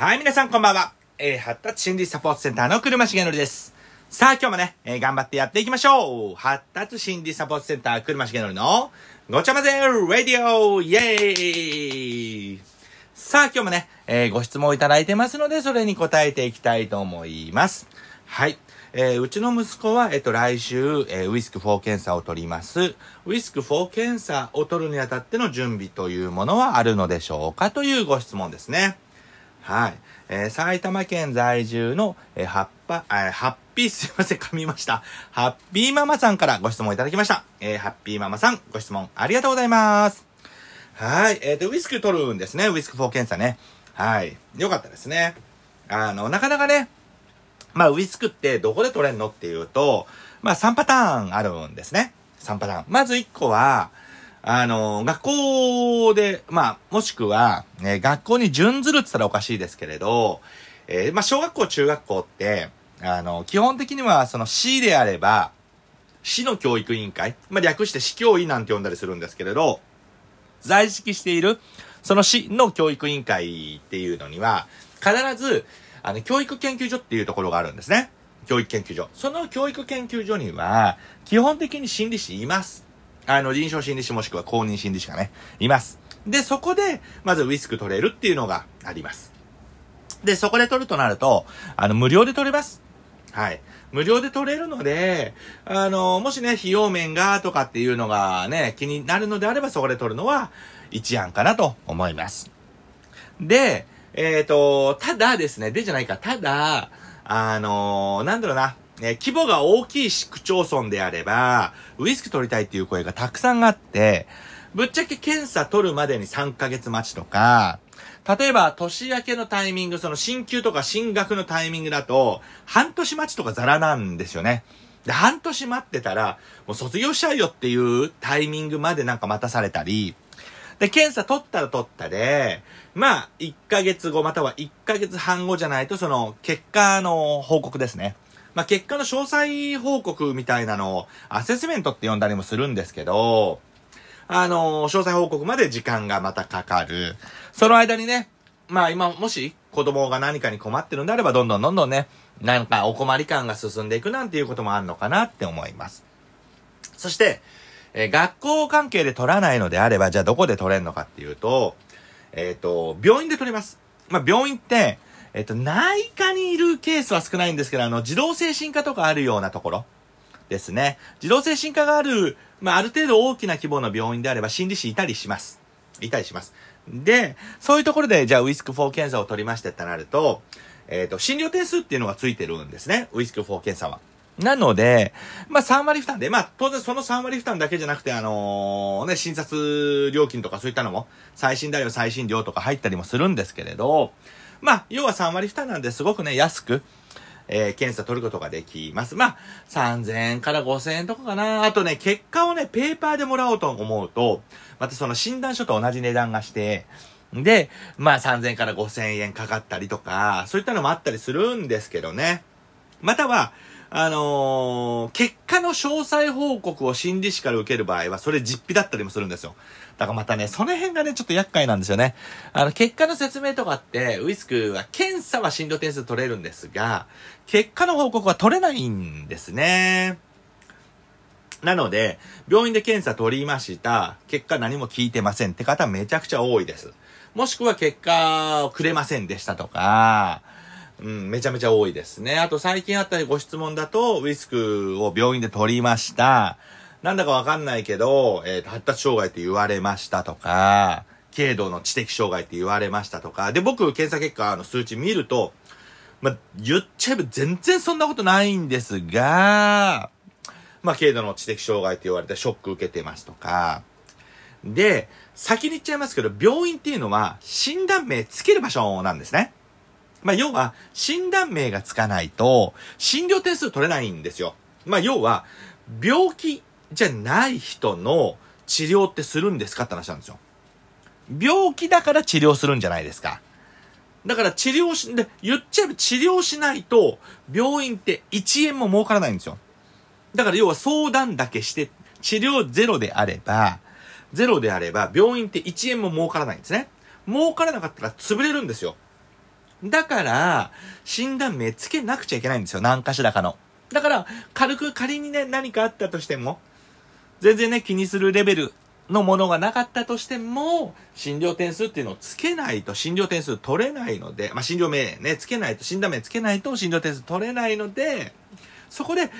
はい、皆さんこんばんは。えー、発達心理サポートセンターの車重則です。さあ、今日もね、えー頑張ってやっていきましょう。発達心理サポートセンター車重則のごちゃ混ぜラディオイェーイさあ、今日もね、えーご質問いただいてますので、それに答えていきたいと思います。はい。えーうちの息子は、えっと、来週、えーウィスク4検査を取ります。ウィスク4検査を取るにあたっての準備というものはあるのでしょうかというご質問ですね。はい。えー埼玉県在住の、えー、ハッパ、えーハッピー、すいません、噛みました。ハッピーママさんからご質問いただきました。えーハッピーママさん、ご質問ありがとうございます。はい。えっ、と、ウィスク取るんですね。ウィスク4検査ね。はい。よかったですね。あの、なかなかね、まあ、ウィスクってどこで取れんのっていうと、まあ、3パターンあるんですね。3パターン。まず1個は、あの、学校で、まあ、もしくは、ね、学校に準ずるって言ったらおかしいですけれど、えーまあ、小学校、中学校って、あの、基本的には、その市であれば、市の教育委員会、まあ、略して市教委なんて呼んだりするんですけれど、在籍している、その市の教育委員会っていうのには、必ず、あの、教育研究所っていうところがあるんですね。教育研究所。その教育研究所には、基本的に心理師います。あの、臨床心理師もしくは公認心理師がね、います。で、そこで、まずウィスク取れるっていうのがあります。で、そこで取るとなると、あの、無料で取れます。はい。無料で取れるので、あの、もしね、費用面がとかっていうのがね、気になるのであれば、そこで取るのは一案かなと思います。で、えっ、と、ただですね、でじゃないか、ただ、あのなんだろうな、え規模が大きい市区町村であれば、ウィスク取りたいっていう声がたくさんあって、ぶっちゃけ検査取るまでに3ヶ月待ちとか、例えば年明けのタイミング、その進級とか進学のタイミングだと、半年待ちとかザラなんですよね。で、半年待ってたら、もう卒業しちゃうよっていうタイミングまでなんか待たされたり、で、検査取ったら取ったで、まあ、1ヶ月後または1ヶ月半後じゃないと、その、結果の報告ですね。まあ、結果の詳細報告みたいなのを、アセスメントって呼んだりもするんですけど、あの詳細報告まで時間がまたかかる。その間にね、まあ今、もし子供が何かに困ってるんであれば、どんどんどんどんね、なんかお困り感が進んでいくなんていうこともあるのかなって思います。そして、えー学校関係で取らないのであれば、じゃあどこで取れるのかっていうと、えっ、と、病院で取れます。まあ、病院って、えっ、と、内科にいるケースは少ないんですけど、あの、児童精神科とかあるようなところですね。児童精神科がある、まあ、ある程度大きな規模の病院であれば心理師いたりします。いたりします。で、そういうところで、じゃあウィスク4検査を取りましてってなると、えっ、と、診療点数っていうのがついてるんですね。ウィスク4検査は。なので、まあ3割負担で、まあ当然その3割負担だけじゃなくて、あのね、診察料金とかそういったのも、最新だよ最新料とか入ったりもするんですけれど、まあ要は3割負担なんですごくね、安く、えー検査取ることができます。まあ、3000円から5000円とかかな。あとね、結果をね、ペーパーでもらおうと思うと、またその診断書と同じ値段がして、で、まあ3000円から5000円かかったりとか、そういったのもあったりするんですけどね。または、あのー結果の詳細報告を心理師から受ける場合は、それ実費だったりもするんですよ。だからまたね、その辺がね、ちょっと厄介なんですよね。あの、結果の説明とかって、ウィスクは、検査は診療点数取れるんですが、結果の報告は取れないんですね。なので、病院で検査取りました。結果何も聞いてませんって方めちゃくちゃ多いです。もしくは結果をくれませんでしたとか、うん、めちゃめちゃ多いですね。あと最近あったご質問だと、ウィスクを病院で取りました。なんだかわかんないけど、えーと発達障害って言われましたとか、軽度の知的障害って言われましたとか、で、僕、検査結果の数値見ると、ま、言っちゃえば全然そんなことないんですが、ま、軽度の知的障害って言われてショック受けてますとか。で、先に言っちゃいますけど、病院っていうのは診断名つける場所なんですね。まあ、要は、診断名がつかないと、診療点数取れないんですよ。まあ、要は、病気じゃない人の治療ってするんですかって話なんですよ。病気だから治療するんじゃないですか。だから治療し、で、言っちゃえば治療しないと、病院って1円も儲からないんですよ。だから要は相談だけして、治療ゼロであれば、ゼロであれば、病院って1円も儲からないんですね。儲からなかったら潰れるんですよ。だから、診断目つけなくちゃいけないんですよ。何かしらかの。だから、軽く仮にね、何かあったとしても、全然ね、気にするレベルのものがなかったとしても、診療点数っていうのをつけないと診療点数取れないので、まあ、診療名ね、つけないと、診断名つけないと診療点数取れないので、そこで、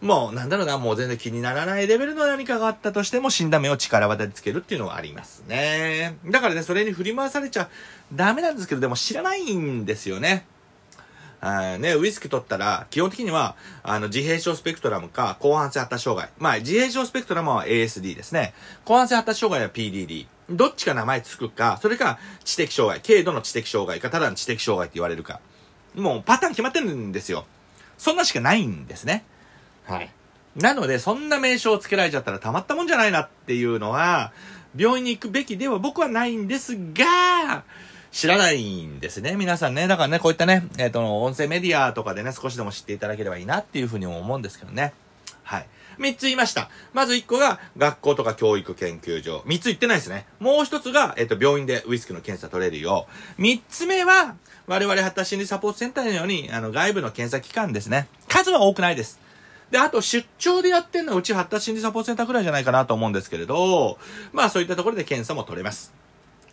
もう、なんだろうな、もう全然気にならないレベルの何かがあったとしても、診断名を力技でつけるっていうのはありますね。だからね、それに振り回されちゃダメなんですけど、でも知らないんですよね。あね、ウイスキー取ったら、基本的には、あの、自閉症スペクトラムか、後半性発達障害。まあ、自閉症スペクトラムは ASD ですね。後半性発達障害は PDD。どっちか名前つくか、それか知的障害、軽度の知的障害か、ただの知的障害って言われるか。もうパターン決まってるんですよ。そんなしかないんですね。はい。なので、そんな名称を付けられちゃったらたまったもんじゃないなっていうのは、病院に行くべきでは僕はないんですが、知らないんですね。皆さんね。だからね、こういったね、えっ、と、音声メディアとかでね、少しでも知っていただければいいなっていうふうにも思うんですけどね。はい。三つ言いました。まず一個が、学校とか教育研究所。三つ言ってないですね。もう一つが、えっ、と、病院でウイスキーの検査取れるよう。三つ目は、我々発達心理サポートセンターのように、あの、外部の検査機関ですね。数は多くないです。で、あと出張でやってんのはうち発達心理サポートセンターくらいじゃないかなと思うんですけれど、まあそういったところで検査も取れます。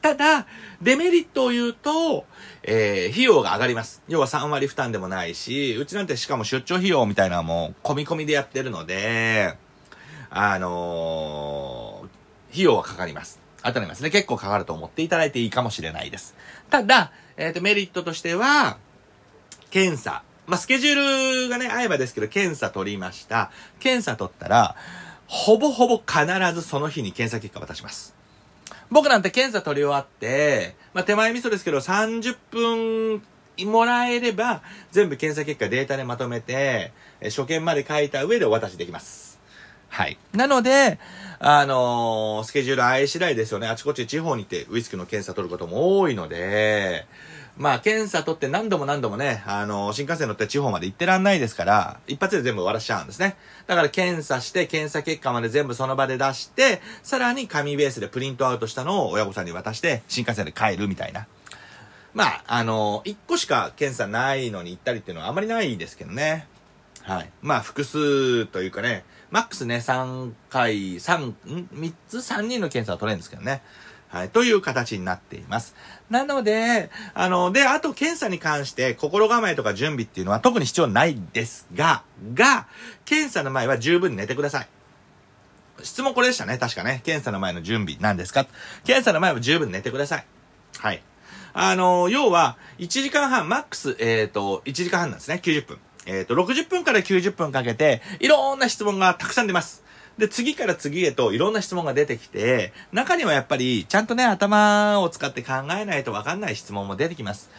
ただ、デメリットを言うと、えー、費用が上がります。要は3割負担でもないし、うちなんてしかも出張費用みたいなのも込み込みでやってるので、あのー、費用はかかります。当たりますね。結構かかると思っていただいていいかもしれないです。ただ、えっ、と、メリットとしては、検査。まあ、スケジュールがね、合えばですけど、検査取りました。検査取ったら、ほぼほぼ必ずその日に検査結果渡します。僕なんて検査取り終わって、まあ、手前味噌ですけど、30分もらえれば、全部検査結果データでまとめて、初見まで書いた上でお渡しできます。はい。なので、あのースケジュール合い次第ですよね。あちこち地方に行ってウイスキーの検査取ることも多いので、まあ、検査取って何度も何度もね、あの新幹線乗って地方まで行ってらんないですから、一発で全部終わらしちゃうんですね。だから検査して、検査結果まで全部その場で出して、さらに紙ベースでプリントアウトしたのを親御さんに渡して、新幹線で帰るみたいな。まあ、あの一個しか検査ないのに行ったりっていうのはあまりないですけどね。はい。まあ、複数というかね、マックスね、3回、3、ん ?3 つ ?3 人の検査は取れるんですけどね。はい。という形になっています。なので、あの、で、あと検査に関して心構えとか準備っていうのは特に必要ないですが、が、検査の前は十分寝てください。質問これでしたね。確かね。検査の前の準備なんですか？検査の前は十分寝てください。はい。あの、要は、1時間半、マックス、えっ、と、1時間半なんですね。90分。えっ、と、60分から90分かけて、いろんな質問がたくさん出ます。で、次から次へといろんな質問が出てきて、中にはやっぱり、ちゃんとね、頭を使って考えないとわかんない質問も出てきます。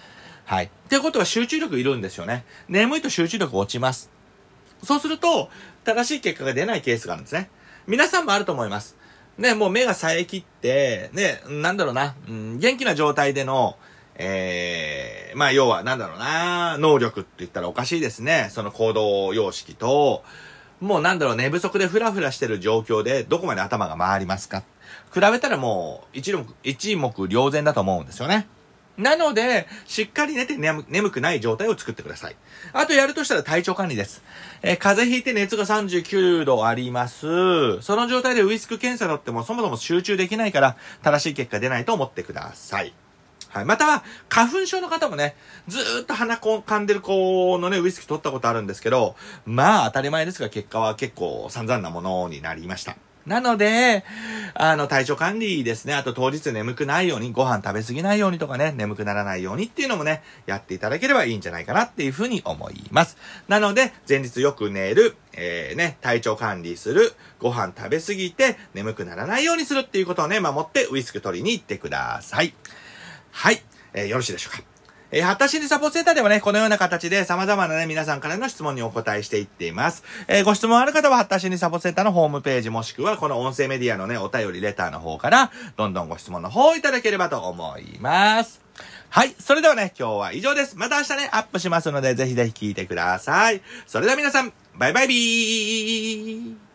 はい。っていうことは集中力いるんですよね。眠いと集中力落ちます。そうすると、正しい結果が出ないケースがあるんですね。皆さんもあると思います。ね、もう目が冴え切って、ね、なんだろうな、うん、元気な状態での、えー、まあ要はなんだろうな、能力って言ったらおかしいですね。その行動様式と、もうなんだろう、寝不足でフラフラしてる状況でどこまで頭が回りますか？比べたらもう一目、一目瞭然だと思うんですよね。なので、しっかり寝て眠眠くない状態を作ってください。あとやるとしたら体調管理です。えー風邪ひいて熱が39度あります。その状態でウイスク検査だってもそもそも集中できないから正しい結果出ないと思ってください。はい。または、花粉症の方もね、ずーっと鼻こ噛んでる子のね、ウイスキー取ったことあるんですけど、まあ当たり前ですが結果は結構散々なものになりました。なので、あの、体調管理ですね。あと当日眠くないように、ご飯食べ過ぎないようにとかね、眠くならないようにっていうのもね、やっていただければいいんじゃないかなっていうふうに思います。なので、前日よく寝る、えー、ね、体調管理する、ご飯食べ過ぎて眠くならないようにするっていうことをね、守ってウイスク取りに行ってください。はい。えーよろしいでしょうか。えー、発達心理サポートセンターではね、このような形で様々なね、皆さんからの質問にお答えしていっています。えーご質問ある方は、発達心理サポートセンターのホームページもしくは、この音声メディアのね、お便りレターの方から、どんどんご質問の方をいただければと思います。はい。それではね、今日は以上です。また明日ね、アップしますので、ぜひぜひ聞いてください。それでは皆さん、バイバイビー